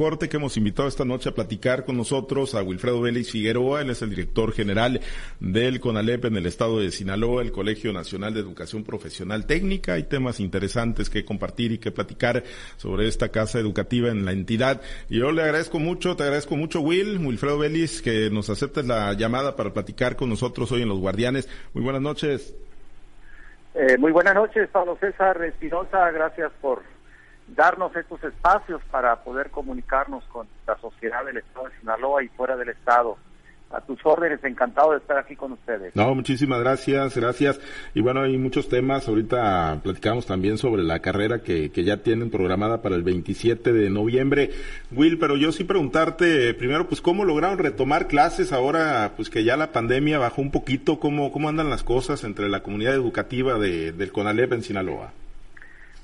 corte que hemos invitado esta noche a platicar con nosotros a Wilfredo Vélez Figueroa, él es el director general del CONALEP en el estado de Sinaloa, el Colegio Nacional de Educación Profesional Técnica. Hay temas interesantes que compartir y que platicar sobre esta casa educativa en la entidad. Y yo le agradezco mucho, te agradezco mucho Will, Wilfredo Vélez, que nos aceptes la llamada para platicar con nosotros hoy en Los Guardianes. Muy buenas noches. Eh, muy buenas noches, Pablo César Espinosa, gracias por darnos estos espacios para poder comunicarnos con la sociedad del Estado de Sinaloa y fuera del Estado. A tus órdenes, encantado de estar aquí con ustedes. No, muchísimas gracias, gracias. Y bueno, hay muchos temas. Ahorita platicamos también sobre la carrera que, que ya tienen programada para el 27 de noviembre. Will, pero yo sí preguntarte, primero, pues, ¿cómo lograron retomar clases ahora, pues, que ya la pandemia bajó un poquito? ¿Cómo, cómo andan las cosas entre la comunidad educativa de, del CONALEP en Sinaloa?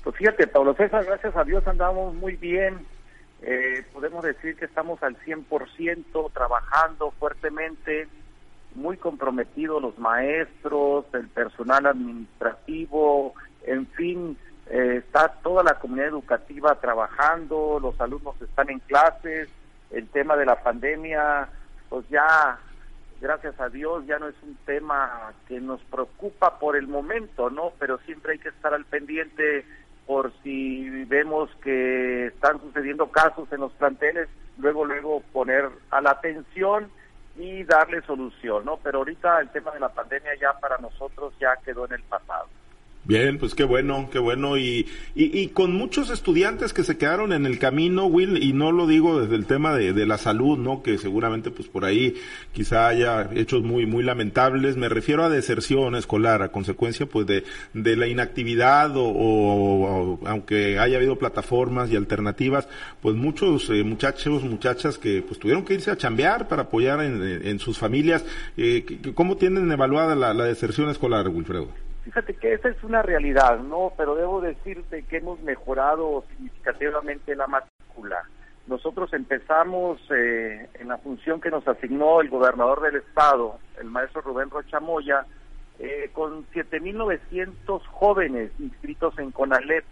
Pues fíjate, Pablo César, gracias a Dios andamos muy bien. Eh, podemos decir que estamos al 100% trabajando fuertemente, muy comprometidos los maestros, el personal administrativo, en fin, eh, está toda la comunidad educativa trabajando, los alumnos están en clases, el tema de la pandemia, pues ya, gracias a Dios, ya no es un tema que nos preocupa por el momento, ¿no? Pero siempre hay que estar al pendiente por si vemos que están sucediendo casos en los planteles, luego, luego poner a la atención y darle solución, ¿no? Pero ahorita el tema de la pandemia ya para nosotros ya quedó en el pasado. Bien, pues qué bueno, qué bueno. Y, y, con muchos estudiantes que se quedaron en el camino, Will, y no lo digo desde el tema de, de, la salud, ¿no? Que seguramente pues por ahí quizá haya hechos muy, muy lamentables. Me refiero a deserción escolar, a consecuencia pues de, de la inactividad o, aunque haya habido plataformas y alternativas, pues muchos eh, muchachos, muchachas que pues tuvieron que irse a chambear para apoyar en, en sus familias. Eh, ¿Cómo tienen evaluada la, la deserción escolar, Wilfredo? Fíjate que esa es una realidad, ¿no? Pero debo decirte que hemos mejorado significativamente la matrícula. Nosotros empezamos eh, en la función que nos asignó el gobernador del estado, el maestro Rubén Rochamoya, eh, con 7.900 jóvenes inscritos en CONALEP.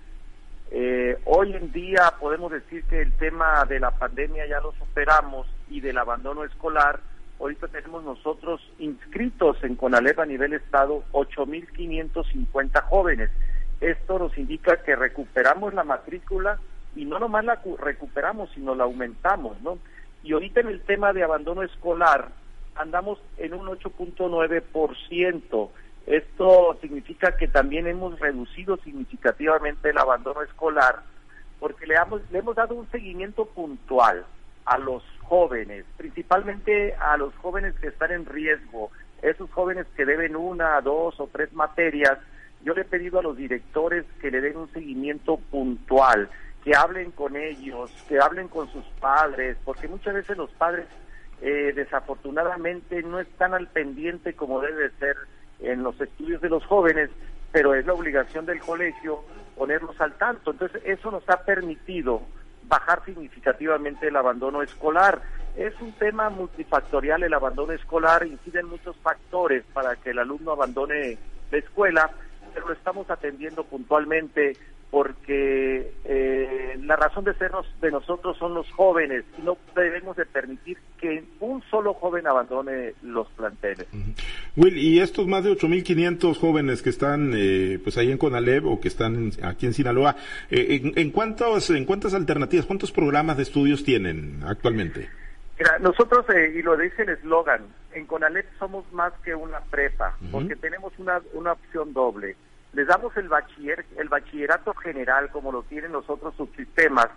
Eh, hoy en día podemos decir que el tema de la pandemia ya lo superamos y del abandono escolar Ahorita tenemos nosotros inscritos en CONALEP a nivel estado 8.550 jóvenes. Esto nos indica que recuperamos la matrícula y no nomás la recuperamos, sino la aumentamos, ¿no? Y ahorita en el tema de abandono escolar andamos en un 8.9%. Esto significa que también hemos reducido significativamente el abandono escolar porque le, le hemos dado un seguimiento puntual a los jóvenes, principalmente a los jóvenes que están en riesgo, esos jóvenes que deben una, dos o tres materias, yo le he pedido a los directores que le den un seguimiento puntual, que hablen con ellos, que hablen con sus padres, porque muchas veces los padres eh, desafortunadamente no están al pendiente como debe ser en los estudios de los jóvenes, pero es la obligación del colegio ponerlos al tanto. Entonces eso nos ha permitido bajar significativamente el abandono escolar. Es un tema multifactorial el abandono escolar, inciden muchos factores para que el alumno abandone la escuela, pero lo estamos atendiendo puntualmente porque eh, la razón de ser de nosotros son los jóvenes y no debemos de permitir que un solo joven abandone los planteles. Will, y estos más de 8.500 jóvenes que están eh, pues ahí en Conalep o que están aquí en Sinaloa, eh, en, en, cuántos, ¿en cuántas alternativas, cuántos programas de estudios tienen actualmente? nosotros, y lo dice el eslogan, en Conalep somos más que una prepa, porque tenemos una, una opción doble les damos el bachiller, el bachillerato general como lo tienen los otros subsistemas,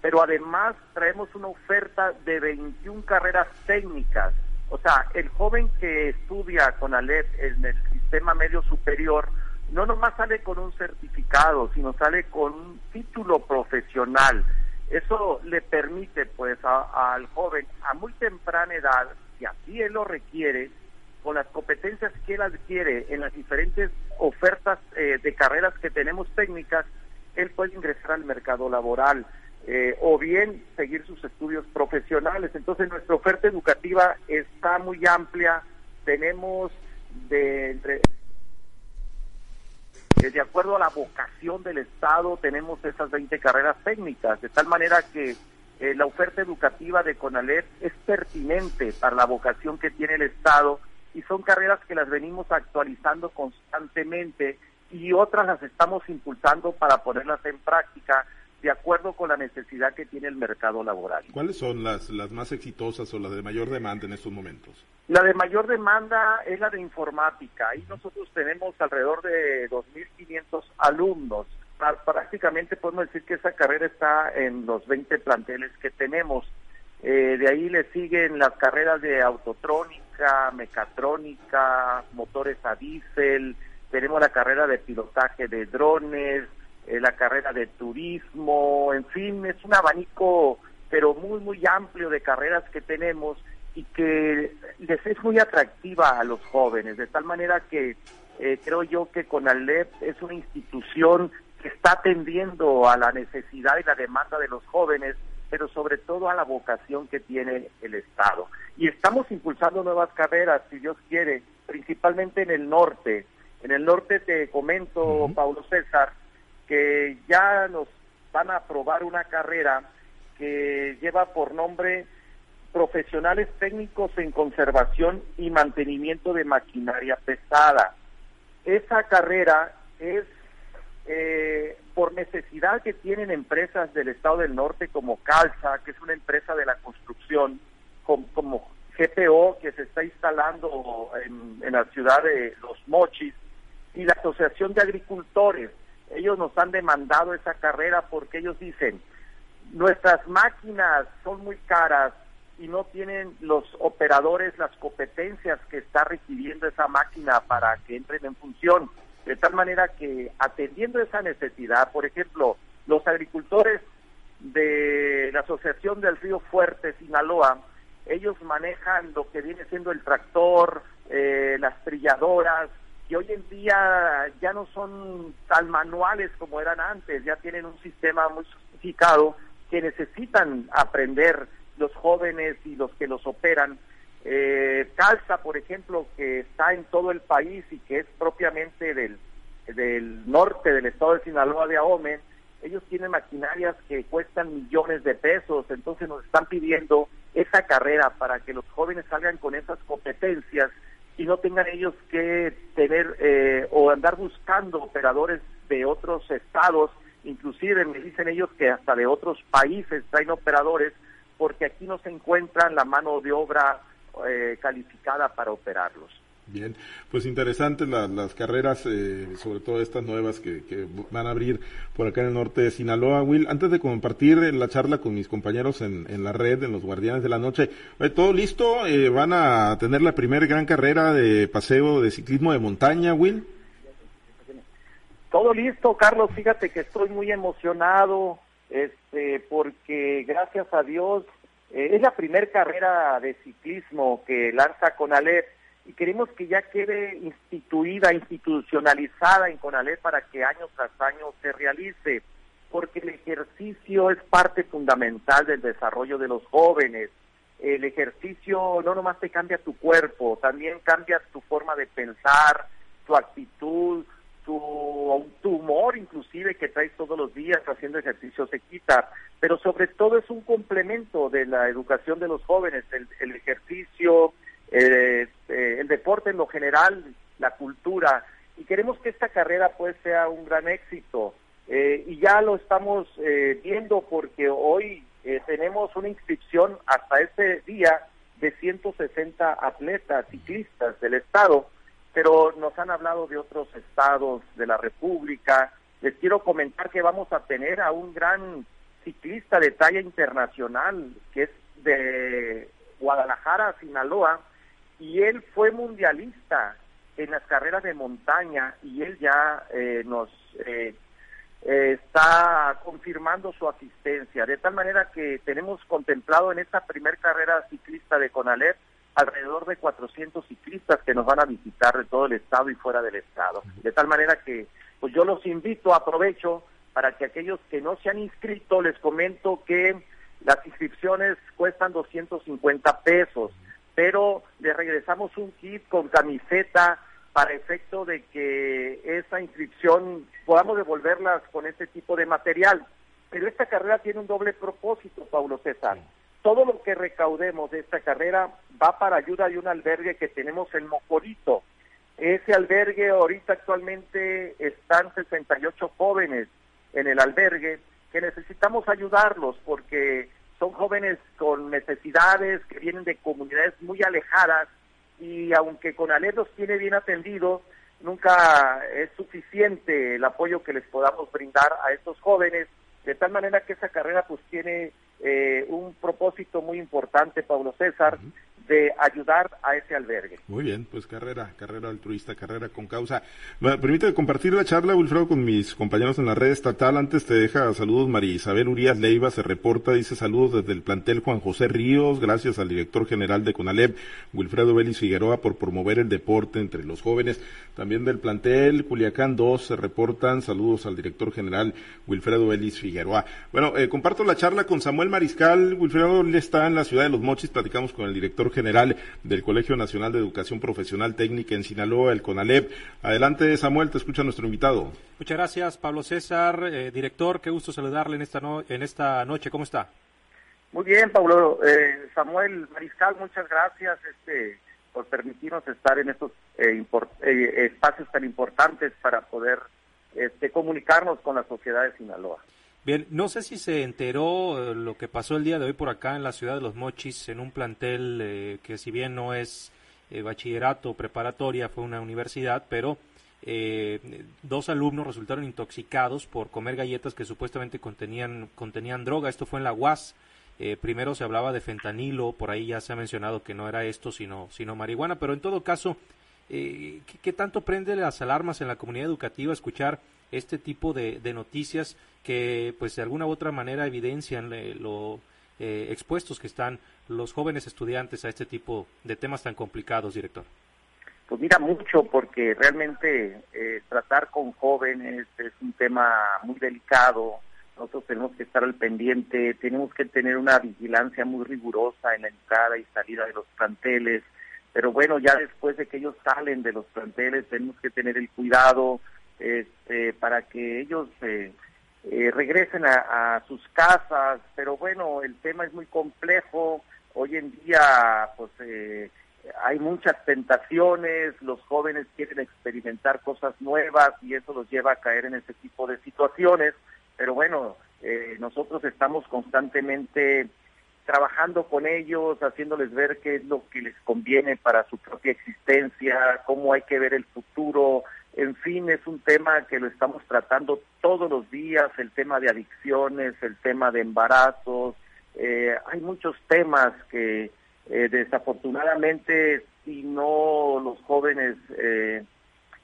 pero además traemos una oferta de 21 carreras técnicas. O sea, el joven que estudia con ALEP en el sistema medio superior no nomás sale con un certificado, sino sale con un título profesional. Eso le permite pues al joven a muy temprana edad, y así él lo requiere, con las competencias que él adquiere en las diferentes ofertas eh, de carreras que tenemos técnicas, él puede ingresar al mercado laboral eh, o bien seguir sus estudios profesionales. Entonces nuestra oferta educativa está muy amplia, tenemos de entre de acuerdo a la vocación del Estado tenemos esas 20 carreras técnicas, de tal manera que eh, la oferta educativa de CONALEP es pertinente para la vocación que tiene el Estado y son carreras que las venimos actualizando constantemente y otras las estamos impulsando para ponerlas en práctica de acuerdo con la necesidad que tiene el mercado laboral. ¿Cuáles son las, las más exitosas o las de mayor demanda en estos momentos? La de mayor demanda es la de informática. Ahí nosotros tenemos alrededor de 2.500 alumnos. Prácticamente podemos decir que esa carrera está en los 20 planteles que tenemos. Eh, de ahí le siguen las carreras de autotrónica, mecatrónica, motores a diésel, tenemos la carrera de pilotaje de drones, eh, la carrera de turismo, en fin, es un abanico pero muy, muy amplio de carreras que tenemos y que les es muy atractiva a los jóvenes, de tal manera que eh, creo yo que CONALEP es una institución que está atendiendo a la necesidad y la demanda de los jóvenes, pero sobre todo a la vocación que tiene el Estado. Y estamos impulsando nuevas carreras, si Dios quiere, principalmente en el norte. En el norte te comento, Paulo César, que ya nos van a aprobar una carrera que lleva por nombre Profesionales Técnicos en Conservación y Mantenimiento de Maquinaria Pesada. Esa carrera es eh, por necesidad que tienen empresas del Estado del Norte como Calza, que es una empresa de la construcción, como, GPO, que se está instalando en, en la ciudad de Los Mochis, y la Asociación de Agricultores, ellos nos han demandado esa carrera porque ellos dicen, nuestras máquinas son muy caras y no tienen los operadores las competencias que está requiriendo esa máquina para que entren en función. De tal manera que atendiendo esa necesidad, por ejemplo, los agricultores de la Asociación del Río Fuerte, Sinaloa, ellos manejan lo que viene siendo el tractor, eh, las trilladoras, que hoy en día ya no son tan manuales como eran antes, ya tienen un sistema muy sofisticado que necesitan aprender los jóvenes y los que los operan. Eh, Calza, por ejemplo, que está en todo el país y que es propiamente del, del norte del estado de Sinaloa de Ahome, ellos tienen maquinarias que cuestan millones de pesos, entonces nos están pidiendo esa carrera para que los jóvenes salgan con esas competencias y no tengan ellos que tener eh, o andar buscando operadores de otros estados, inclusive me dicen ellos que hasta de otros países traen operadores, porque aquí no se encuentran la mano de obra eh, calificada para operarlos. Bien, pues interesantes las carreras, eh, sobre todo estas nuevas que, van a abrir por acá en el norte de Sinaloa. Will, antes de compartir la charla con mis compañeros en, la red, en los Guardianes de la Noche, eh, ¿todo listo? Eh, ¿Van a tener la primera gran carrera de paseo de ciclismo de montaña, Will? Todo listo, Carlos. Fíjate que estoy muy emocionado este, porque gracias a Dios es la primera carrera de ciclismo que lanza con Alep y queremos que ya quede instituida, institucionalizada en CONALEP para que año tras año se realice, porque el ejercicio es parte fundamental del desarrollo de los jóvenes. El ejercicio no nomás te cambia tu cuerpo, también cambia tu forma de pensar, tu actitud, tu, tu humor inclusive que traes todos los días haciendo ejercicio se quita, pero sobre todo es un complemento de la educación de los jóvenes, el, el ejercicio, eh, eh, el deporte en lo general, la cultura, y queremos que esta carrera pues sea un gran éxito. Eh, y ya lo estamos viendo porque hoy tenemos una inscripción hasta este día de 160 atletas ciclistas del estado, pero nos han hablado de otros estados de la República. Les quiero comentar que vamos a tener a un gran ciclista de talla internacional que es de Guadalajara, Sinaloa, y él fue mundialista en las carreras de montaña y él ya eh, nos eh, eh, está confirmando su asistencia, de tal manera que tenemos contemplado en esta primer carrera ciclista de Conalep alrededor de 400 ciclistas que nos van a visitar de todo el estado y fuera del estado. De tal manera que pues yo los invito, aprovecho para que aquellos que no se han inscrito les comento que las inscripciones cuestan 250 pesos pero le regresamos un kit con camiseta para efecto de que esa inscripción podamos devolverlas con este tipo de material. Pero esta carrera tiene un doble propósito, Paulo César. Todo lo que recaudemos de esta carrera va para ayuda de un albergue que tenemos en Mocorito. Ese albergue ahorita actualmente están 68 jóvenes en el albergue que necesitamos ayudarlos porque son jóvenes con necesidades que vienen de comunidades muy alejadas y aunque Conalep los tiene bien atendidos, nunca es suficiente el apoyo que les podamos brindar a estos jóvenes, de tal manera que esa carrera pues tiene eh, un propósito muy importante, Pablo César, de ayudar a ese albergue. Muy bien, pues carrera, carrera altruista, carrera con causa. Me permite compartir la charla, Wilfredo, con mis compañeros en la red estatal. Antes te deja saludos María Isabel Urias Leiva, se reporta, dice saludos desde el plantel Juan José Ríos, gracias al director general de CONALEP, Wilfredo Vélez Figueroa, por promover el deporte entre los jóvenes. También del plantel Culiacán 2 se reportan, saludos al director general Wilfredo Vélez Figueroa. Bueno, eh, comparto la charla con Samuel Mariscal. Wilfredo está en la ciudad de Los Mochis, platicamos con el director general del Colegio Nacional de Educación Profesional Técnica en Sinaloa, el CONALEP. Adelante, Samuel, te escucha nuestro invitado. Muchas gracias, Pablo César, eh, director, qué gusto saludarle en esta, en esta noche. ¿Cómo está? Muy bien, Pablo. Eh, Samuel Mariscal, muchas gracias este, por permitirnos estar en estos eh, espacios tan importantes para poder este, comunicarnos con la sociedad de Sinaloa. Bien, no sé si se enteró eh, lo que pasó el día de hoy por acá en la ciudad de Los Mochis, en un plantel eh, que si bien no es eh, bachillerato preparatoria, fue una universidad, pero dos alumnos resultaron intoxicados por comer galletas que supuestamente contenían, contenían droga. Esto fue en la UAS. primero se hablaba de fentanilo, por ahí ya se ha mencionado que no era esto, sino, sino marihuana, pero en todo caso, ¿qué, ¿qué, tanto prende las alarmas en la comunidad educativa escuchar este tipo de, noticias que pues de alguna u otra manera evidencian eh, lo eh, expuestos que están los jóvenes estudiantes a este tipo de temas tan complicados, director? Pues mira, mucho, porque realmente eh, tratar con jóvenes es un tema muy delicado. Nosotros tenemos que estar al pendiente, tenemos que tener una vigilancia muy rigurosa en la entrada y salida de los planteles. Pero bueno, ya después de que ellos salen de los planteles, tenemos que tener el cuidado este, para que ellos eh, eh, regresen a, sus casas, pero bueno, el tema es muy complejo. Hoy en día, pues eh, hay muchas tentaciones, los jóvenes quieren experimentar cosas nuevas y eso los lleva a caer en ese tipo de situaciones. Pero bueno, nosotros estamos constantemente trabajando con ellos, haciéndoles ver qué es lo que les conviene para su propia existencia, cómo hay que ver el futuro, en fin, es un tema que lo estamos tratando todos los días, el tema de adicciones, el tema de embarazos. Eh, hay muchos temas que eh, desafortunadamente si no los jóvenes eh,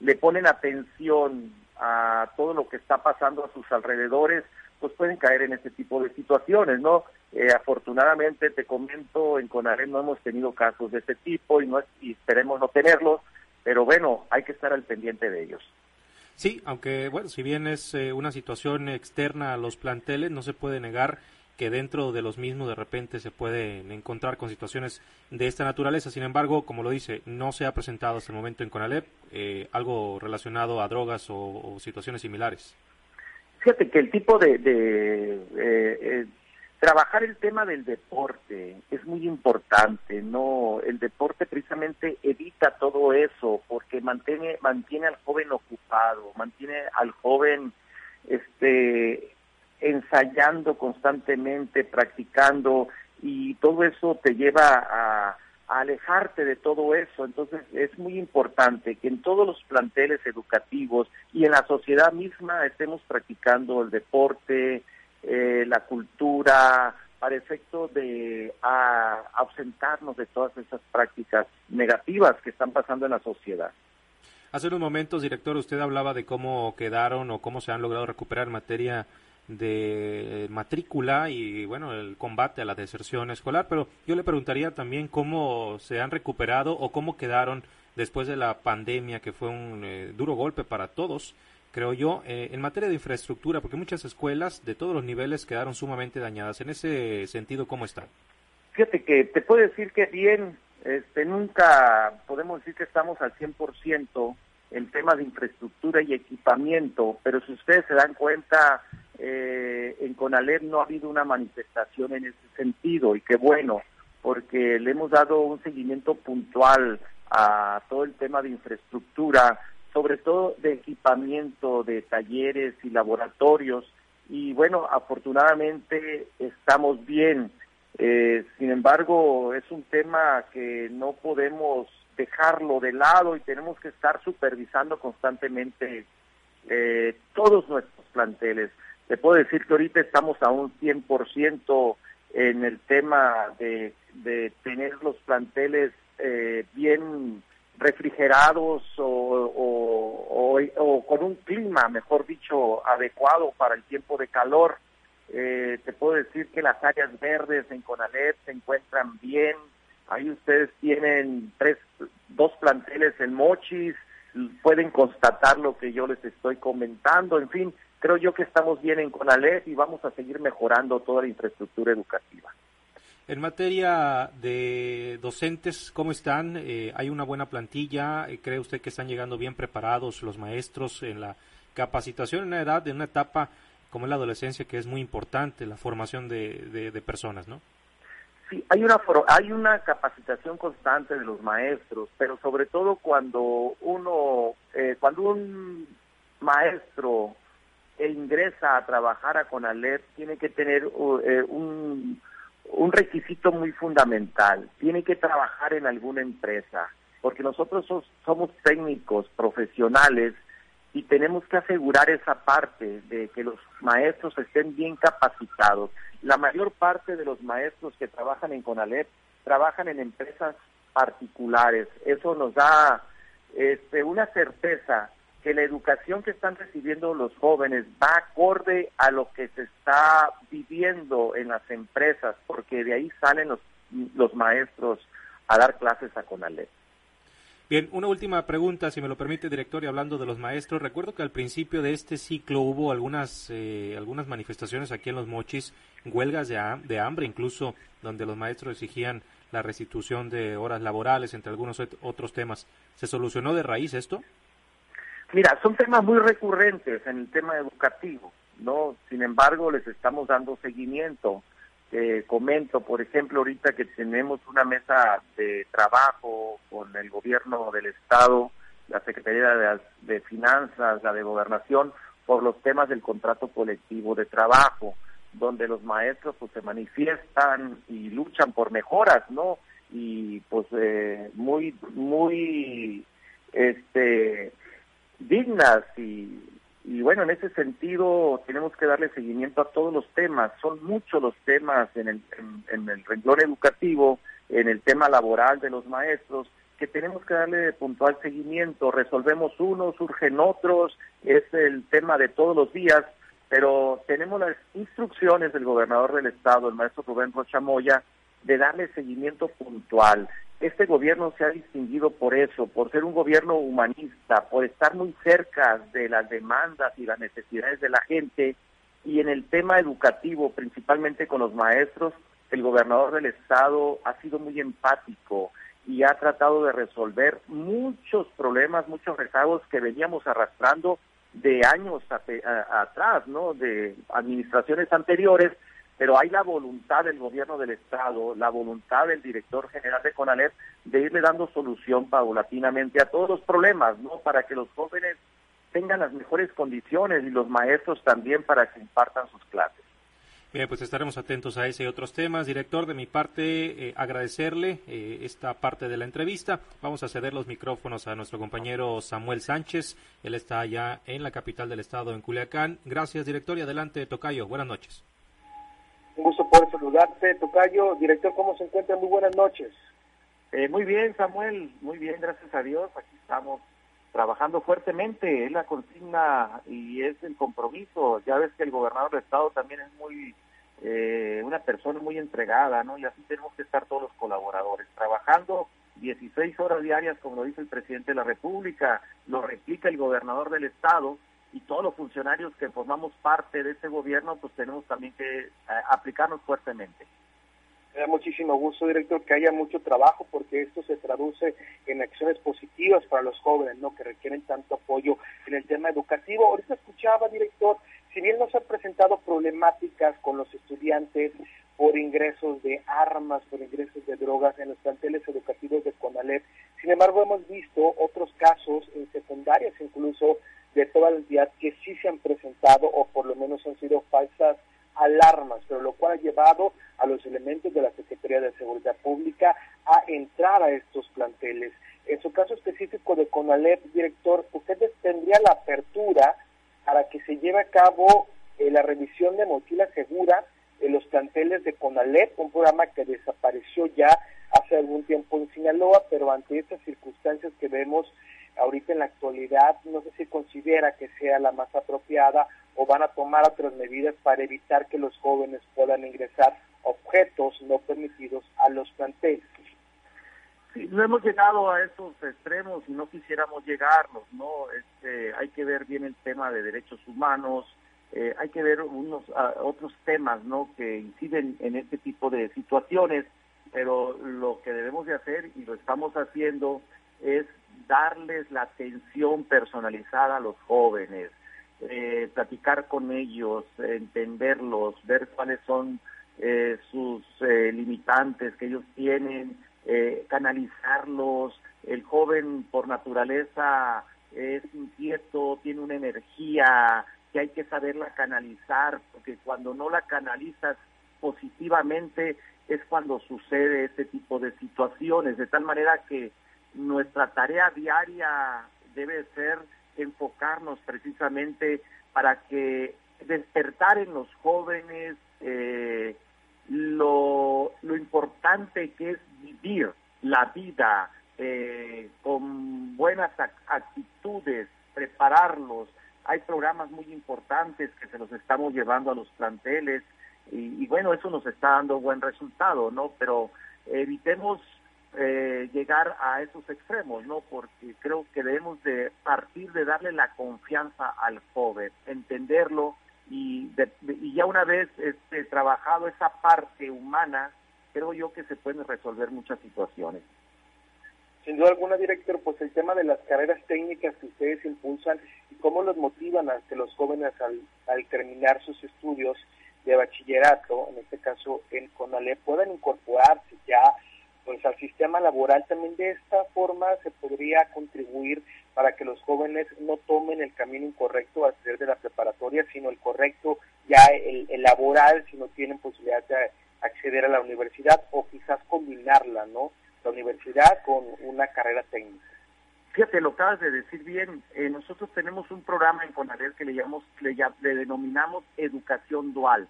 le ponen atención a todo lo que está pasando a sus alrededores, pues pueden caer en este tipo de situaciones, ¿no? afortunadamente, te comento, en CONAREM no hemos tenido casos de este tipo y, no, y esperemos no tenerlos, pero bueno, hay que estar al pendiente de ellos. Sí, aunque bueno, si bien es eh, una situación externa a los planteles, no se puede negar que dentro de los mismos de repente se pueden encontrar con situaciones de esta naturaleza. Sin embargo, como lo dice, no se ha presentado hasta el momento en CONALEP eh, algo relacionado a drogas o, situaciones similares. Fíjate que el tipo de, de eh, trabajar el tema del deporte es muy importante, no el deporte precisamente evita todo eso porque mantiene mantiene al joven ocupado, mantiene al joven este ensayando constantemente, practicando y todo eso te lleva a, a alejarte de todo eso. Entonces es muy importante que en todos los planteles educativos y en la sociedad misma estemos practicando el deporte, eh, la cultura, para efecto de ausentarnos de todas esas prácticas negativas que están pasando en la sociedad. Hace unos momentos, director, usted hablaba de cómo quedaron o cómo se han logrado recuperar en materia de matrícula y bueno el combate a la deserción escolar pero yo le preguntaría también cómo se han recuperado o cómo quedaron después de la pandemia que fue un eh, duro golpe para todos creo yo, eh, en materia de infraestructura, porque muchas escuelas de todos los niveles quedaron sumamente dañadas. En ese sentido, ¿cómo están? Fíjate que te puedo decir que bien, este, nunca podemos decir que estamos al 100% en temas de infraestructura y equipamiento, pero si ustedes se dan cuenta, eh, en Conalep no ha habido una manifestación en ese sentido y qué bueno, porque le hemos dado un seguimiento puntual a todo el tema de infraestructura, sobre todo de equipamiento, de talleres y laboratorios. Y bueno, afortunadamente estamos bien. Eh, sin embargo, es un tema que no podemos dejarlo de lado y tenemos que estar supervisando constantemente eh, todos nuestros planteles. Te puedo decir que ahorita estamos a un 100% en el tema de, de tener los planteles eh, bien refrigerados o, o, con un clima, mejor dicho, adecuado para el tiempo de calor. Eh, te puedo decir que las áreas verdes en Conalep se encuentran bien. Ahí ustedes tienen tres, dos planteles en Mochis, pueden constatar lo que yo les estoy comentando. En fin, creo yo que estamos bien en Conalep y vamos a seguir mejorando toda la infraestructura educativa. En materia de docentes, ¿cómo están? Eh, ¿Hay una buena plantilla? Eh, ¿Cree usted que están llegando bien preparados los maestros en la capacitación en una edad, en una etapa como es la adolescencia, que es muy importante, la formación de, de, personas, ¿no? Sí, hay una, hay una capacitación constante de los maestros, pero sobre todo cuando uno, eh, cuando un maestro ingresa a trabajar a CONALEP, tiene que tener un un requisito muy fundamental, tiene que trabajar en alguna empresa, porque nosotros somos técnicos, profesionales, y tenemos que asegurar esa parte de que los maestros estén bien capacitados. La mayor parte de los maestros que trabajan en CONALEP trabajan en empresas particulares. Eso nos da este, una certeza que la educación que están recibiendo los jóvenes va acorde a lo que se está viviendo en las empresas, porque de ahí salen los, los maestros a dar clases a CONALEP. Bien, una última pregunta, si me lo permite, director, y hablando de los maestros. Recuerdo que al principio de este ciclo hubo algunas, eh, algunas manifestaciones aquí en los Mochis, huelgas de, de hambre incluso, donde los maestros exigían la restitución de horas laborales, entre algunos otros temas. ¿Se solucionó de raíz esto? Mira, son temas muy recurrentes en el tema educativo, ¿no? Sin embargo, les estamos dando seguimiento. comento, por ejemplo, ahorita que tenemos una mesa de trabajo con el gobierno del Estado, la Secretaría de, de Finanzas, la de Gobernación, por los temas del contrato colectivo de trabajo, donde los maestros pues se manifiestan y luchan por mejoras, ¿no? Y pues eh, muy, muy, este, y, y bueno, en ese sentido tenemos que darle seguimiento a todos los temas. Son muchos los temas en el, en, el renglón educativo, en el tema laboral de los maestros, que tenemos que darle puntual seguimiento. Resolvemos unos, surgen otros, es el tema de todos los días, pero tenemos las instrucciones del gobernador del estado, el maestro Rubén Rochamoya, de darle seguimiento puntual. Este gobierno se ha distinguido por eso, por ser un gobierno humanista, por estar muy cerca de las demandas y las necesidades de la gente y en el tema educativo, principalmente con los maestros, el gobernador del estado ha sido muy empático y ha tratado de resolver muchos problemas, muchos rezagos que veníamos arrastrando de años atrás, ¿no? De administraciones anteriores pero hay la voluntad del gobierno del Estado, la voluntad del director general de CONALEP de irle dando solución paulatinamente a todos los problemas, ¿no? Para que los jóvenes tengan las mejores condiciones y los maestros también para que impartan sus clases. Bien, pues estaremos atentos a ese y otros temas. Director, de mi parte, eh, agradecerle eh, esta parte de la entrevista. Vamos a ceder los micrófonos a nuestro compañero Samuel Sánchez. Él está allá en la capital del estado, en Culiacán. Gracias, director, y adelante, Tocayo. Buenas noches. Poder saludarte, Tocayo. Director, ¿cómo se encuentra? Muy buenas noches. Eh, muy bien, Samuel. Muy bien, gracias a Dios. Aquí estamos trabajando fuertemente. Es la consigna y es el compromiso. Ya ves que el gobernador del Estado también es muy eh, una persona muy entregada, ¿no? Y así tenemos que estar todos los colaboradores, trabajando 16 horas diarias, como lo dice el presidente de la República, lo replica el gobernador del Estado, y todos los funcionarios que formamos parte de ese gobierno, pues tenemos también que eh, aplicarnos fuertemente. Me da muchísimo gusto, director, que haya mucho trabajo porque esto se traduce en acciones positivas para los jóvenes, ¿no? Que requieren tanto apoyo en el tema educativo. Ahorita escuchaba, director, si bien nos han presentado problemáticas con los estudiantes por ingresos de armas, por ingresos de drogas en los planteles educativos de CONALEP, sin embargo hemos visto otros casos en secundarias incluso de toda la entidad que sí se han presentado o por lo menos han sido falsas alarmas, pero lo cual ha llevado a los elementos de la Secretaría de Seguridad Pública a entrar a estos planteles. En su caso específico de CONALEP, director, ¿usted tendría la apertura para que se lleve a cabo eh, la revisión de mochila segura en los planteles de CONALEP, un programa que desapareció ya hace algún tiempo en Sinaloa, pero ante estas circunstancias que vemos ahorita en la actualidad, no sé si considera que sea la más apropiada o van a tomar otras medidas para evitar que los jóvenes puedan ingresar objetos no permitidos a los planteles. Sí, no hemos llegado a esos extremos y no quisiéramos llegarnos, ¿no? Este, hay que ver bien el tema de derechos humanos, eh, hay que ver unos otros temas, ¿no? Que inciden en este tipo de situaciones, pero lo que debemos de hacer y lo estamos haciendo es darles la atención personalizada a los jóvenes, eh, platicar con ellos, entenderlos, ver cuáles son eh, sus eh, limitantes que ellos tienen, canalizarlos. El joven por naturaleza es inquieto, tiene una energía que hay que saberla canalizar, porque cuando no la canalizas positivamente es cuando sucede este tipo de situaciones, de tal manera que nuestra tarea diaria debe ser enfocarnos precisamente para que despertar en los jóvenes eh, lo, lo, importante que es vivir la vida eh, con buenas actitudes, prepararlos. Hay programas muy importantes que se los estamos llevando a los planteles y, y bueno, eso nos está dando buen resultado, ¿no? Pero evitemos eh, llegar a esos extremos, ¿no? Porque creo que debemos de partir de darle la confianza al joven, entenderlo y, y ya una vez este, trabajado esa parte humana, creo yo que se pueden resolver muchas situaciones. Sin duda alguna, director, pues el tema de las carreras técnicas que ustedes impulsan y cómo los motivan a que los jóvenes al, al terminar sus estudios de bachillerato, en este caso en CONALE, puedan incorporarse ya pues al sistema laboral también de esta forma se podría contribuir para que los jóvenes no tomen el camino incorrecto a hacer de la preparatoria, sino el correcto ya el, laboral si no tienen posibilidad de acceder a la universidad o quizás combinarla, ¿no? La universidad con una carrera técnica. Fíjate, lo acabas de decir bien. Eh, nosotros tenemos un programa en CONADER que le, llamamos, le, le denominamos educación dual.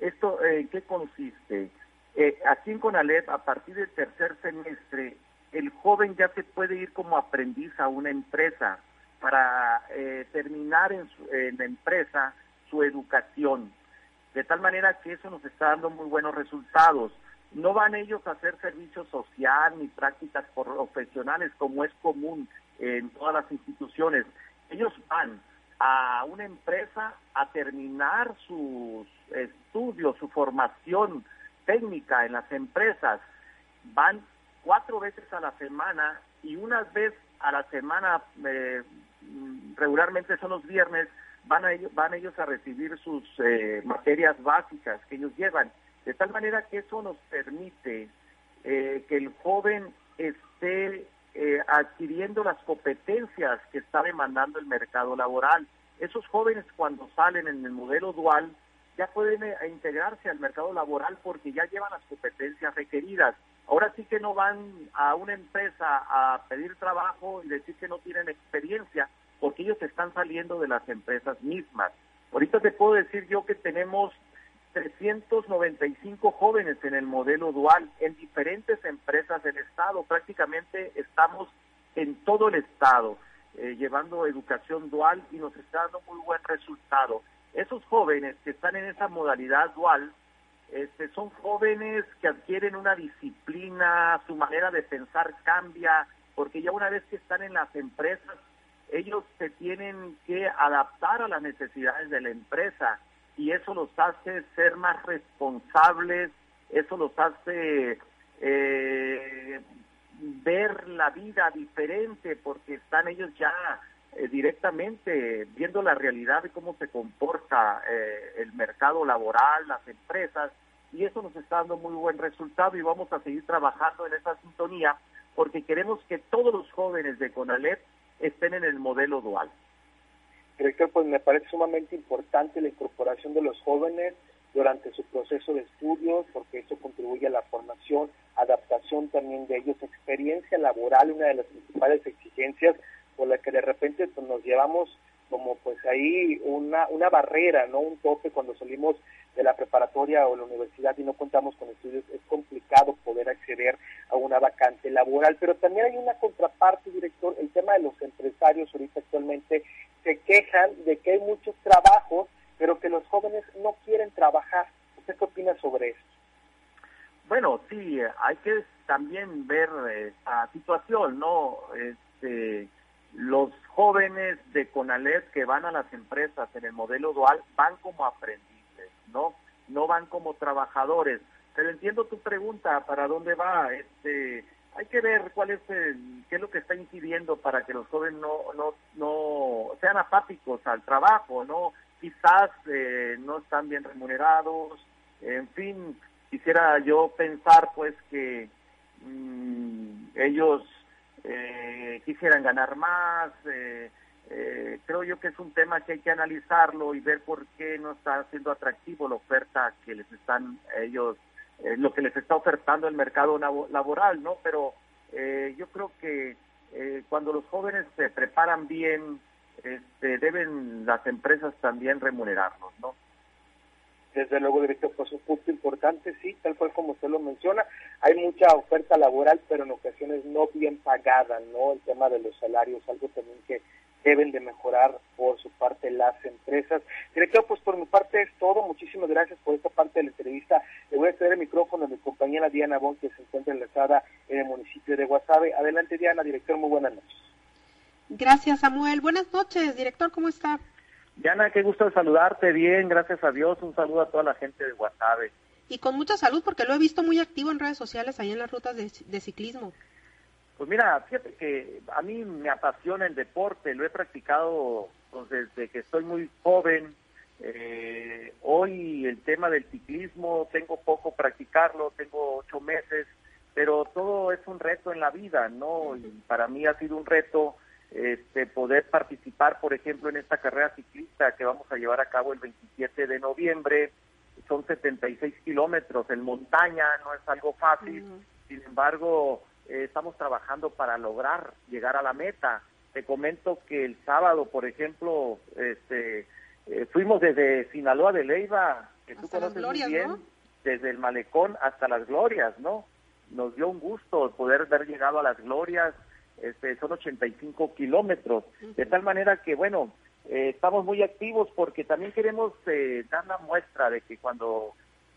¿Esto en qué consiste? Eh, aquí en Conalep, a partir del tercer semestre, el joven ya se puede ir como aprendiz a una empresa para eh, terminar en, en la empresa su educación. De tal manera que eso nos está dando muy buenos resultados. No van ellos a hacer servicio social ni prácticas profesionales como es común en todas las instituciones. Ellos van a una empresa a terminar sus estudios, su formación técnica en las empresas van cuatro veces a la semana y una vez a la semana, eh, regularmente son los viernes, van, a ellos, van ellos a recibir sus eh, materias básicas que ellos llevan. De tal manera que eso nos permite eh, que el joven esté adquiriendo las competencias que está demandando el mercado laboral. Esos jóvenes cuando salen en el modelo dual ya pueden eh, integrarse al mercado laboral porque ya llevan las competencias requeridas. Ahora sí que no van a una empresa a pedir trabajo y decir que no tienen experiencia porque ellos están saliendo de las empresas mismas. Ahorita te puedo decir yo que tenemos 395 jóvenes en el modelo dual en diferentes empresas del Estado. Prácticamente estamos en todo el Estado eh, llevando educación dual y nos está dando muy buen resultado esos jóvenes que están en esa modalidad dual este, son jóvenes que adquieren una disciplina, su manera de pensar cambia, porque ya una vez que están en las empresas, ellos se tienen que adaptar a las necesidades de la empresa y eso los hace ser más responsables, eso los hace eh, ver la vida diferente porque están ellos ya eh, directamente viendo la realidad de cómo se comporta eh, el mercado laboral, las empresas, y eso nos está dando muy buen resultado y vamos a seguir trabajando en esa sintonía porque queremos que todos los jóvenes de CONALEP estén en el modelo dual. Director, pues me parece sumamente importante la incorporación de los jóvenes durante su proceso de estudios, porque eso contribuye a la formación, adaptación también de ellos, experiencia laboral, una de las principales exigencias por la que de repente pues, nos llevamos como pues ahí una, una barrera, ¿no? Un tope cuando salimos de la preparatoria o la universidad y no contamos con estudios, es complicado poder acceder a una vacante laboral. Pero también hay una contraparte, director, el tema de los empresarios ahorita actualmente se quejan de que hay muchos trabajos pero que los jóvenes no quieren trabajar. ¿Usted qué opina sobre esto? Bueno, sí, hay que también ver esta situación, ¿no? Este, los jóvenes de CONALEP que van a las empresas en el modelo dual van como aprendices, ¿no? No van como trabajadores. Pero entiendo tu pregunta, ¿para dónde va? Este, hay que ver cuál es el, qué es lo que está incidiendo para que los jóvenes no, no, no sean apáticos al trabajo, ¿no? quizás eh, no están bien remunerados, en fin, quisiera yo pensar pues que mm, ellos eh, quisieran ganar más, eh, creo yo que es un tema que hay que analizarlo y ver por qué no está siendo atractivo la oferta que les están ellos, lo que les está ofertando el mercado laboral, ¿no? Pero yo creo que cuando los jóvenes se preparan bien, este, deben las empresas también remunerarlos, ¿no? Desde luego, director, pues un punto importante, sí, tal cual como usted lo menciona, hay mucha oferta laboral, pero en ocasiones no bien pagada, ¿no? El tema de los salarios, algo también que deben de mejorar por su parte las empresas. Director, pues por mi parte es todo. Muchísimas gracias por esta parte de la entrevista. Le voy a ceder el micrófono a mi compañera Diana Bon, que se encuentra enlazada en el municipio de Guasave. Adelante, Diana, director, muy buenas noches. Gracias, Samuel. Buenas noches, director, ¿cómo está? Diana, qué gusto de saludarte. Bien, gracias a Dios. Un saludo a toda la gente de Guasave. Y con mucha salud, porque lo he visto muy activo en redes sociales ahí en las rutas de, ciclismo. Pues mira, fíjate que a mí me apasiona el deporte, lo he practicado pues, desde que estoy muy joven. Eh, hoy el tema del ciclismo, tengo poco practicarlo, tengo ocho meses, pero todo es un reto en la vida, ¿no? Y para mí ha sido un reto este, poder participar, por ejemplo, en esta carrera ciclista que vamos a llevar a cabo el 27 de noviembre. Son 76 kilómetros en montaña, no es algo fácil. Sin embargo, eh, estamos trabajando para lograr llegar a la meta. Te comento que el sábado, por ejemplo, este, eh, fuimos desde Sinaloa de Leiva, que tú conoces muy bien, desde el malecón hasta las glorias, ¿no? Nos dio un gusto poder haber llegado a las glorias, este, son 85 kilómetros, de tal manera que, bueno, eh, estamos muy activos porque también queremos eh, dar la muestra de que cuando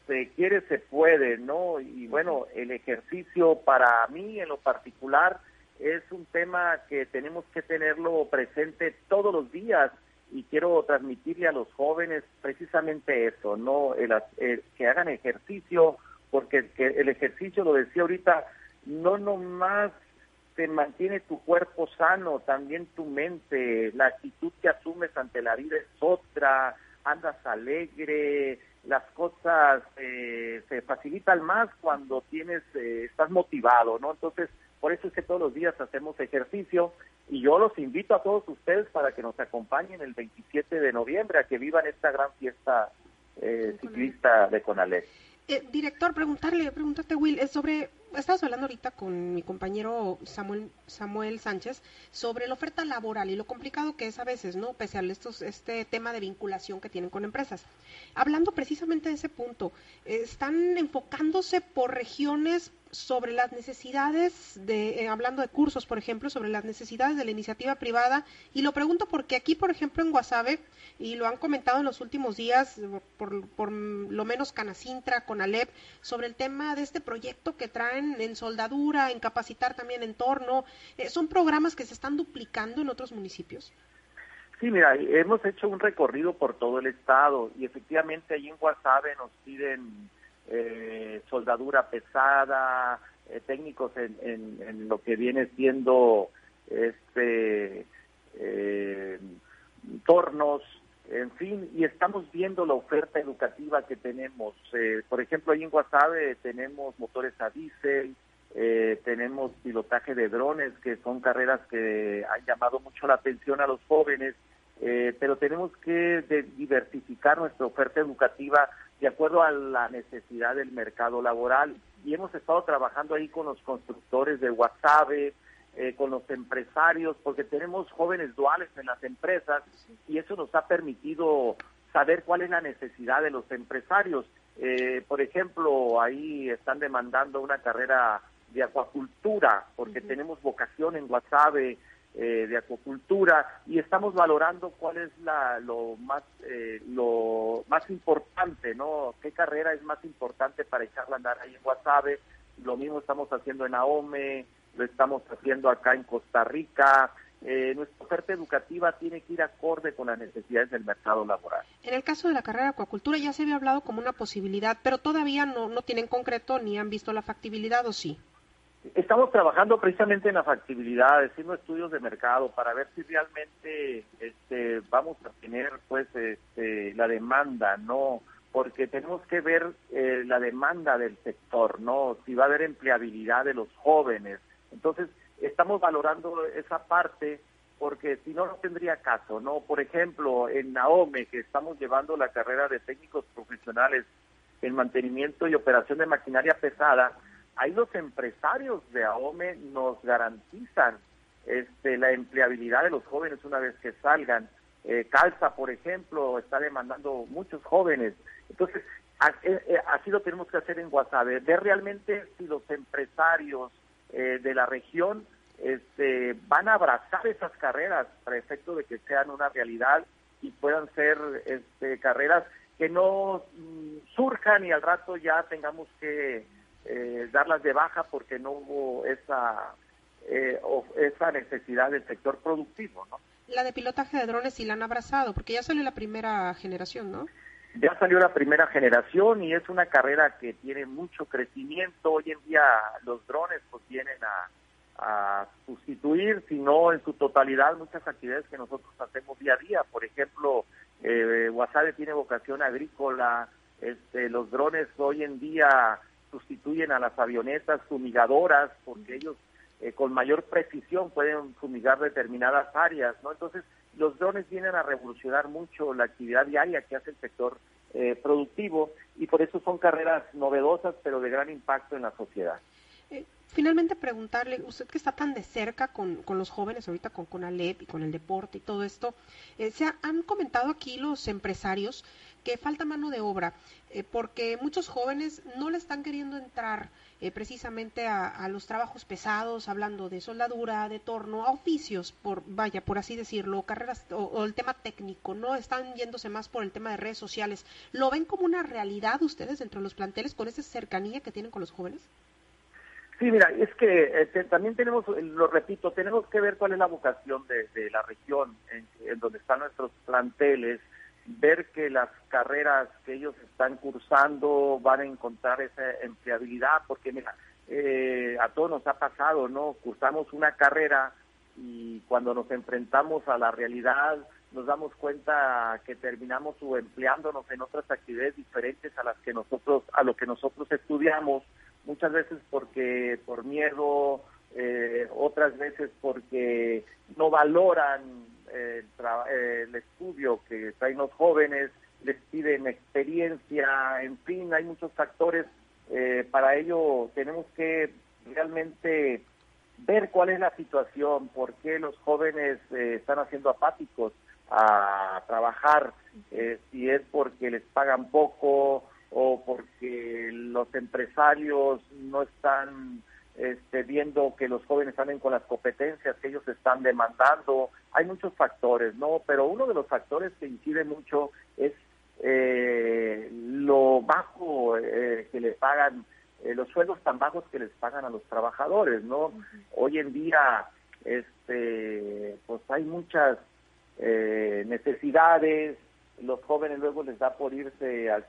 se quiere se puede, ¿no? Y bueno, el ejercicio para mí en lo particular es un tema que tenemos que tenerlo presente todos los días y quiero transmitirle a los jóvenes precisamente eso, ¿no? El, que hagan ejercicio, porque el ejercicio, lo decía ahorita, no nomás te mantiene tu cuerpo sano, también tu mente, la actitud que asumes ante la vida es otra, andas alegre, las cosas eh, se facilitan más cuando tienes, eh, estás motivado, ¿no? Entonces, por eso es que todos los días hacemos ejercicio y yo los invito a todos ustedes para que nos acompañen el 27 de noviembre a que vivan esta gran fiesta eh, ciclista de Conalé. director, preguntarle, preguntarte, Will, es sobre estabas hablando ahorita con mi compañero Samuel, Samuel Sánchez sobre la oferta laboral y lo complicado que es a veces, ¿no? Pese a estos, este tema de vinculación que tienen con empresas. Hablando precisamente de ese punto, ¿están enfocándose por regiones sobre las necesidades de, eh, hablando de cursos, por ejemplo, sobre las necesidades de la iniciativa privada. Y lo pregunto porque aquí, por ejemplo, en Guasave, y lo han comentado en los últimos días, por, por lo menos Canacintra, con Alep, sobre el tema de este proyecto que traen en soldadura, en capacitar también en torno. Eh, ¿Son programas que se están duplicando en otros municipios? Sí, mira, hemos hecho un recorrido por todo el estado y efectivamente ahí en Guasave nos piden eh, soldadura pesada, eh, técnicos en, en, lo que viene siendo este eh, tornos, en fin, y estamos viendo la oferta educativa que tenemos. por ejemplo, ahí en Guasave tenemos motores a diésel, tenemos pilotaje de drones, que son carreras que han llamado mucho la atención a los jóvenes, pero tenemos que diversificar nuestra oferta educativa de acuerdo a la necesidad del mercado laboral. Y hemos estado trabajando ahí con los constructores de WhatsApp, eh, con los empresarios, porque tenemos jóvenes duales en las empresas y eso nos ha permitido saber cuál es la necesidad de los empresarios. Eh, por ejemplo, ahí están demandando una carrera de acuacultura, porque tenemos vocación en WhatsApp eh, de acuacultura y estamos valorando cuál es la, lo más eh, lo más importante, ¿no? ¿Qué carrera es más importante para echarla a andar ahí en Guasave? Lo mismo estamos haciendo en AOME, lo estamos haciendo acá en Costa Rica. Eh, nuestra oferta educativa tiene que ir acorde con las necesidades del mercado laboral. En el caso de la carrera de acuacultura ya se había hablado como una posibilidad, pero todavía no, no tienen concreto ni han visto la factibilidad, ¿o sí? Estamos trabajando precisamente en la factibilidad, haciendo estudios de mercado para ver si realmente este, vamos a tener pues este, la demanda, ¿no? Porque tenemos que ver eh, la demanda del sector, ¿no? Si va a haber empleabilidad de los jóvenes. Entonces, estamos valorando esa parte porque si no, no tendría caso, ¿no? Por ejemplo, en Naome, que estamos llevando la carrera de técnicos profesionales en mantenimiento y operación de maquinaria pesada, ahí los empresarios de AOME nos garantizan este, la empleabilidad de los jóvenes una vez que salgan. Eh, Calza, por ejemplo, está demandando muchos jóvenes. Entonces, eh, eh, así lo tenemos que hacer en Guasave, ver realmente si los empresarios de la región este, van a abrazar esas carreras para efecto de que sean una realidad y puedan ser este, carreras que no mm, surjan y al rato ya tengamos que eh, darlas de baja porque no hubo esa eh, esa necesidad del sector productivo, ¿no? La de pilotaje de drones sí la han abrazado, porque ya salió la primera generación, ¿no? Ya salió la primera generación y es una carrera que tiene mucho crecimiento. Hoy en día los drones pues vienen a, a sustituir, si no en su totalidad, muchas actividades que nosotros hacemos día a día. Por ejemplo, eh, tiene vocación agrícola, este, los drones hoy en día sustituyen a las avionetas fumigadoras porque ellos eh, con mayor precisión pueden fumigar determinadas áreas, ¿no? Entonces, los drones vienen a revolucionar mucho la actividad diaria que hace el sector eh, productivo y por eso son carreras novedosas pero de gran impacto en la sociedad. Eh, finalmente preguntarle, usted que está tan de cerca con, con los jóvenes ahorita con, con Alep y con el deporte y todo esto, se han comentado aquí los empresarios que falta mano de obra, eh, porque muchos jóvenes no le están queriendo entrar eh, precisamente a, los trabajos pesados, hablando de soldadura, de torno, a oficios, por vaya, por así decirlo, carreras o, el tema técnico, no están yéndose más por el tema de redes sociales. ¿Lo ven como una realidad ustedes dentro de los planteles con esa cercanía que tienen con los jóvenes? Sí, mira, es que eh, también tenemos, lo repito, tenemos que ver cuál es la vocación de, la región en donde están nuestros planteles ver que las carreras que ellos están cursando van a encontrar esa empleabilidad, porque mira, eh, a todos nos ha pasado, ¿no? Cursamos una carrera y cuando nos enfrentamos a la realidad nos damos cuenta que terminamos empleándonos en otras actividades diferentes a las que nosotros, a lo que nosotros estudiamos, muchas veces porque por miedo, eh, otras veces porque no valoran el, estudio que traen los jóvenes, les piden experiencia, en fin, hay muchos factores. Eh, para ello tenemos que realmente ver cuál es la situación, por qué los jóvenes eh, están haciendo apáticos a trabajar, eh, si es porque les pagan poco o porque los empresarios no están este, viendo que los jóvenes salen con las competencias que ellos están demandando. Hay muchos factores, ¿no? Pero uno de los factores que incide mucho es eh, lo bajo eh, que le pagan, eh, los sueldos tan bajos que les pagan a los trabajadores, ¿no? Hoy en día, este, pues hay muchas necesidades, los jóvenes luego les da por irse a,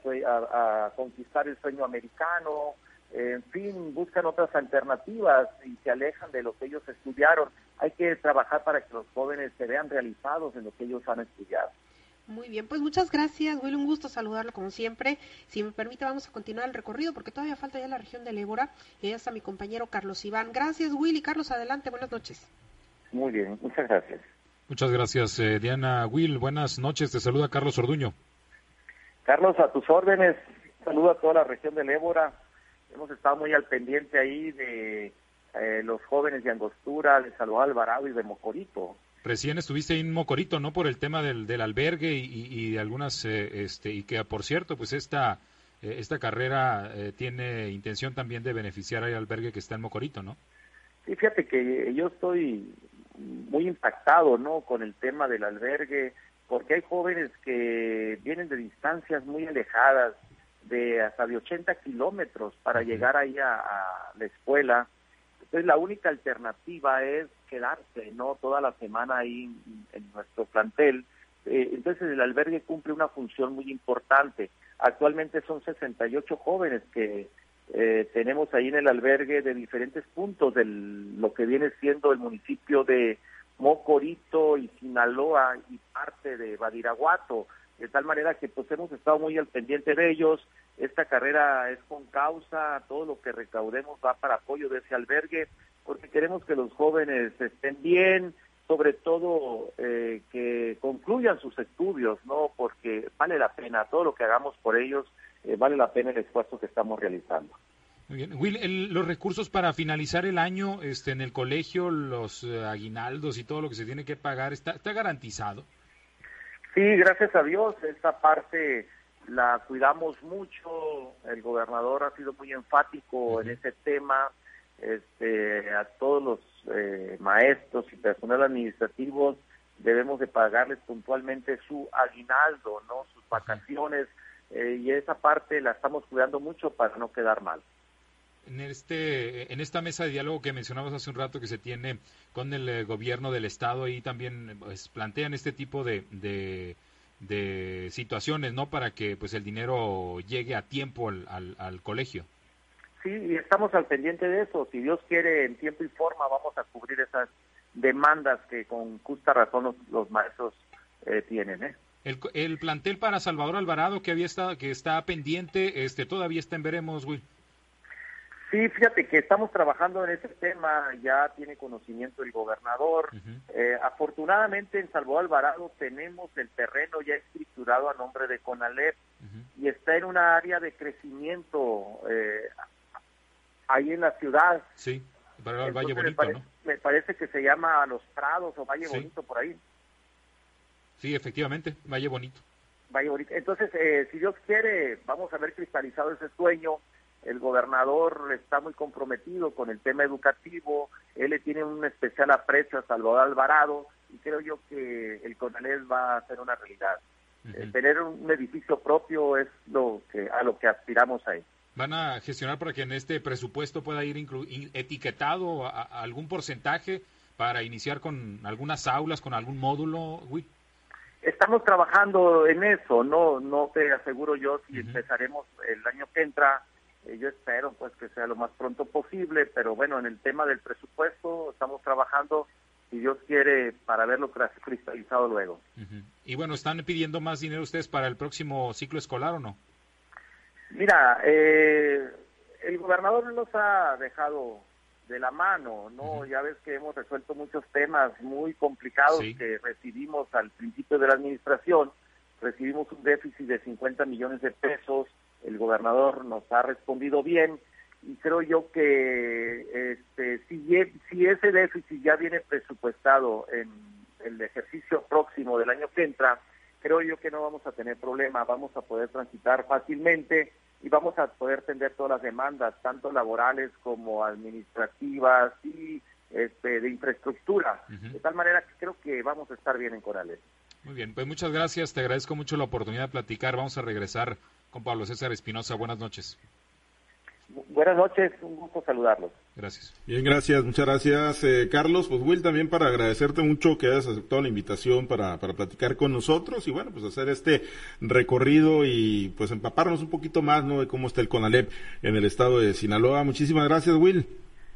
a conquistar el sueño americano, en fin, buscan otras alternativas y se alejan de lo que ellos estudiaron. Hay que trabajar para que los jóvenes se vean realizados en lo que ellos han estudiado. Muy bien, pues muchas gracias, Will. Un gusto saludarlo como siempre. Si me permite, vamos a continuar el recorrido porque todavía falta ya la región del Ébora y ya está mi compañero Carlos Iván. Gracias, Will. Y Carlos, adelante. Buenas noches. Muy bien, muchas gracias. Muchas gracias, eh, Diana. Will, buenas noches. Te saluda Carlos Orduño. Carlos, a tus órdenes. Saludo a toda la región del Ébora hemos estado muy al pendiente ahí de eh, los jóvenes de Angostura, de Salvador Alvarado y de Mocorito. Recién estuviste en Mocorito, ¿no? Por el tema del, del albergue y, de algunas, eh, este, y que por cierto, pues esta, eh, esta carrera tiene intención también de beneficiar al albergue que está en Mocorito, ¿no? Sí, fíjate que yo estoy muy impactado, ¿no? Con el tema del albergue, porque hay jóvenes que vienen de distancias muy alejadas, de hasta de 80 kilómetros para llegar ahí a, la escuela. Entonces la única alternativa es quedarse, ¿no? Toda la semana ahí en, nuestro plantel. Eh, entonces el albergue cumple una función muy importante. Actualmente son 68 jóvenes que eh, tenemos ahí en el albergue de diferentes puntos de lo que viene siendo el municipio de Mocorito y Sinaloa y parte de Badiraguato de tal manera que pues hemos estado muy al pendiente de ellos. Esta carrera es con causa, todo lo que recaudemos va para apoyo de ese albergue, porque queremos que los jóvenes estén bien, sobre todo eh, que concluyan sus estudios, ¿no? Porque vale la pena, todo lo que hagamos por ellos, eh, vale la pena el esfuerzo que estamos realizando. Muy bien. Will, los recursos para finalizar el año este, en el colegio, los eh, aguinaldos y todo lo que se tiene que pagar, ¿está, está garantizado? Sí, gracias a Dios, esta parte la cuidamos mucho, el gobernador ha sido muy enfático en ese tema, este, a todos los eh, maestros y personal administrativos debemos de pagarles puntualmente su aguinaldo, no sus vacaciones, eh, y esa parte la estamos cuidando mucho para no quedar mal en este en esta mesa de diálogo que mencionamos hace un rato que se tiene con el eh, gobierno del estado ahí también pues, plantean este tipo de, de, situaciones no para que pues el dinero llegue a tiempo al, al, colegio. Sí y estamos al pendiente de eso. Si Dios quiere en tiempo y forma vamos a cubrir esas demandas que con justa razón los, maestros eh, tienen ¿eh? El, el plantel para Salvador Alvarado que había estado que está pendiente este todavía está en veremos Will Sí, fíjate que estamos trabajando en ese tema, ya tiene conocimiento el gobernador. Eh, afortunadamente en Salvador Alvarado tenemos el terreno ya estructurado a nombre de Conalep y está en una área de crecimiento eh, ahí en la ciudad. Sí, para el Valle Bonito, me, ¿no? me parece que se llama Los Prados o Valle Bonito por ahí. Sí, efectivamente, Valle Bonito. Valle Bonito. Entonces, eh, si Dios quiere, vamos a ver cristalizado ese sueño el gobernador está muy comprometido con el tema educativo, él le tiene un especial aprecio a Salvador Alvarado y creo yo que el CONALES va a ser una realidad. tener un edificio propio es lo que a lo que aspiramos ahí. ¿Van a gestionar para que en este presupuesto pueda ir etiquetado algún porcentaje para iniciar con algunas aulas, con algún módulo, Estamos trabajando en eso, no no te aseguro yo si empezaremos el año que entra yo espero pues que sea lo más pronto posible, pero bueno, en el tema del presupuesto estamos trabajando, si Dios quiere, para verlo cristalizado luego. Y bueno, ¿están pidiendo más dinero ustedes para el próximo ciclo escolar o no? Mira, eh, el gobernador nos ha dejado de la mano, ¿no? Ya ves que hemos resuelto muchos temas muy complicados que recibimos al principio de la administración. Recibimos un déficit de 50 millones de pesos el gobernador nos ha respondido bien y creo yo que este, si, si ese déficit ya viene presupuestado en el ejercicio próximo del año que entra, creo yo que no vamos a tener problema, vamos a poder transitar fácilmente y vamos a poder atender todas las demandas, tanto laborales como administrativas y este, de infraestructura. De tal manera que creo que vamos a estar bien en Corales. Muy bien, pues muchas gracias, te agradezco mucho la oportunidad de platicar. Vamos a regresar con Pablo César Espinosa. Buenas noches. Buenas noches, un gusto saludarlos. Gracias. Bien, gracias, muchas gracias, eh, Carlos. Pues Will, también para agradecerte mucho que hayas aceptado la invitación para, para platicar con nosotros y bueno, pues hacer este recorrido y pues empaparnos un poquito más, ¿no? De cómo está el CONALEP en el estado de Sinaloa. Muchísimas gracias, Will.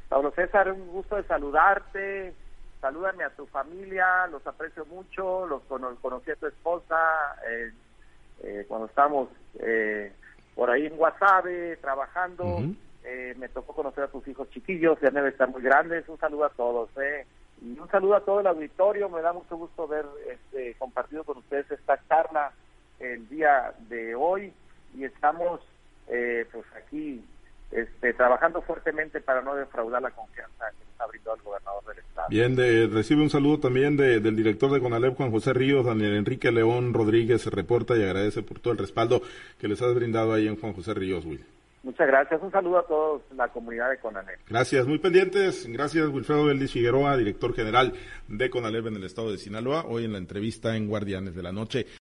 Pablo César, un gusto de saludarte. Salúdame a tu familia, los aprecio mucho, los conocí a tu esposa eh, eh, cuando estamos eh, por ahí en Guasave trabajando. Eh, me tocó conocer a tus hijos chiquillos, ya deben estar muy grandes. Un saludo a todos. Eh. Y un saludo a todo el auditorio. Me da mucho gusto ver este, compartido con ustedes esta charla el día de hoy. Y estamos eh, pues aquí este, trabajando fuertemente para no defraudar la confianza que nos ha brindado el gobernador del estado. Bien, de, recibe un saludo también de, del director de CONALEP, Juan José Ríos, Daniel Enrique León Rodríguez, se reporta y agradece por todo el respaldo que les has brindado ahí en Juan José Ríos, Will. Muchas gracias. Un saludo a todos la comunidad de CONALEP. Gracias. Muy pendientes. Gracias, Wilfredo Beldis Figueroa, director general de CONALEP en el estado de Sinaloa, hoy en la entrevista en Guardianes de la Noche.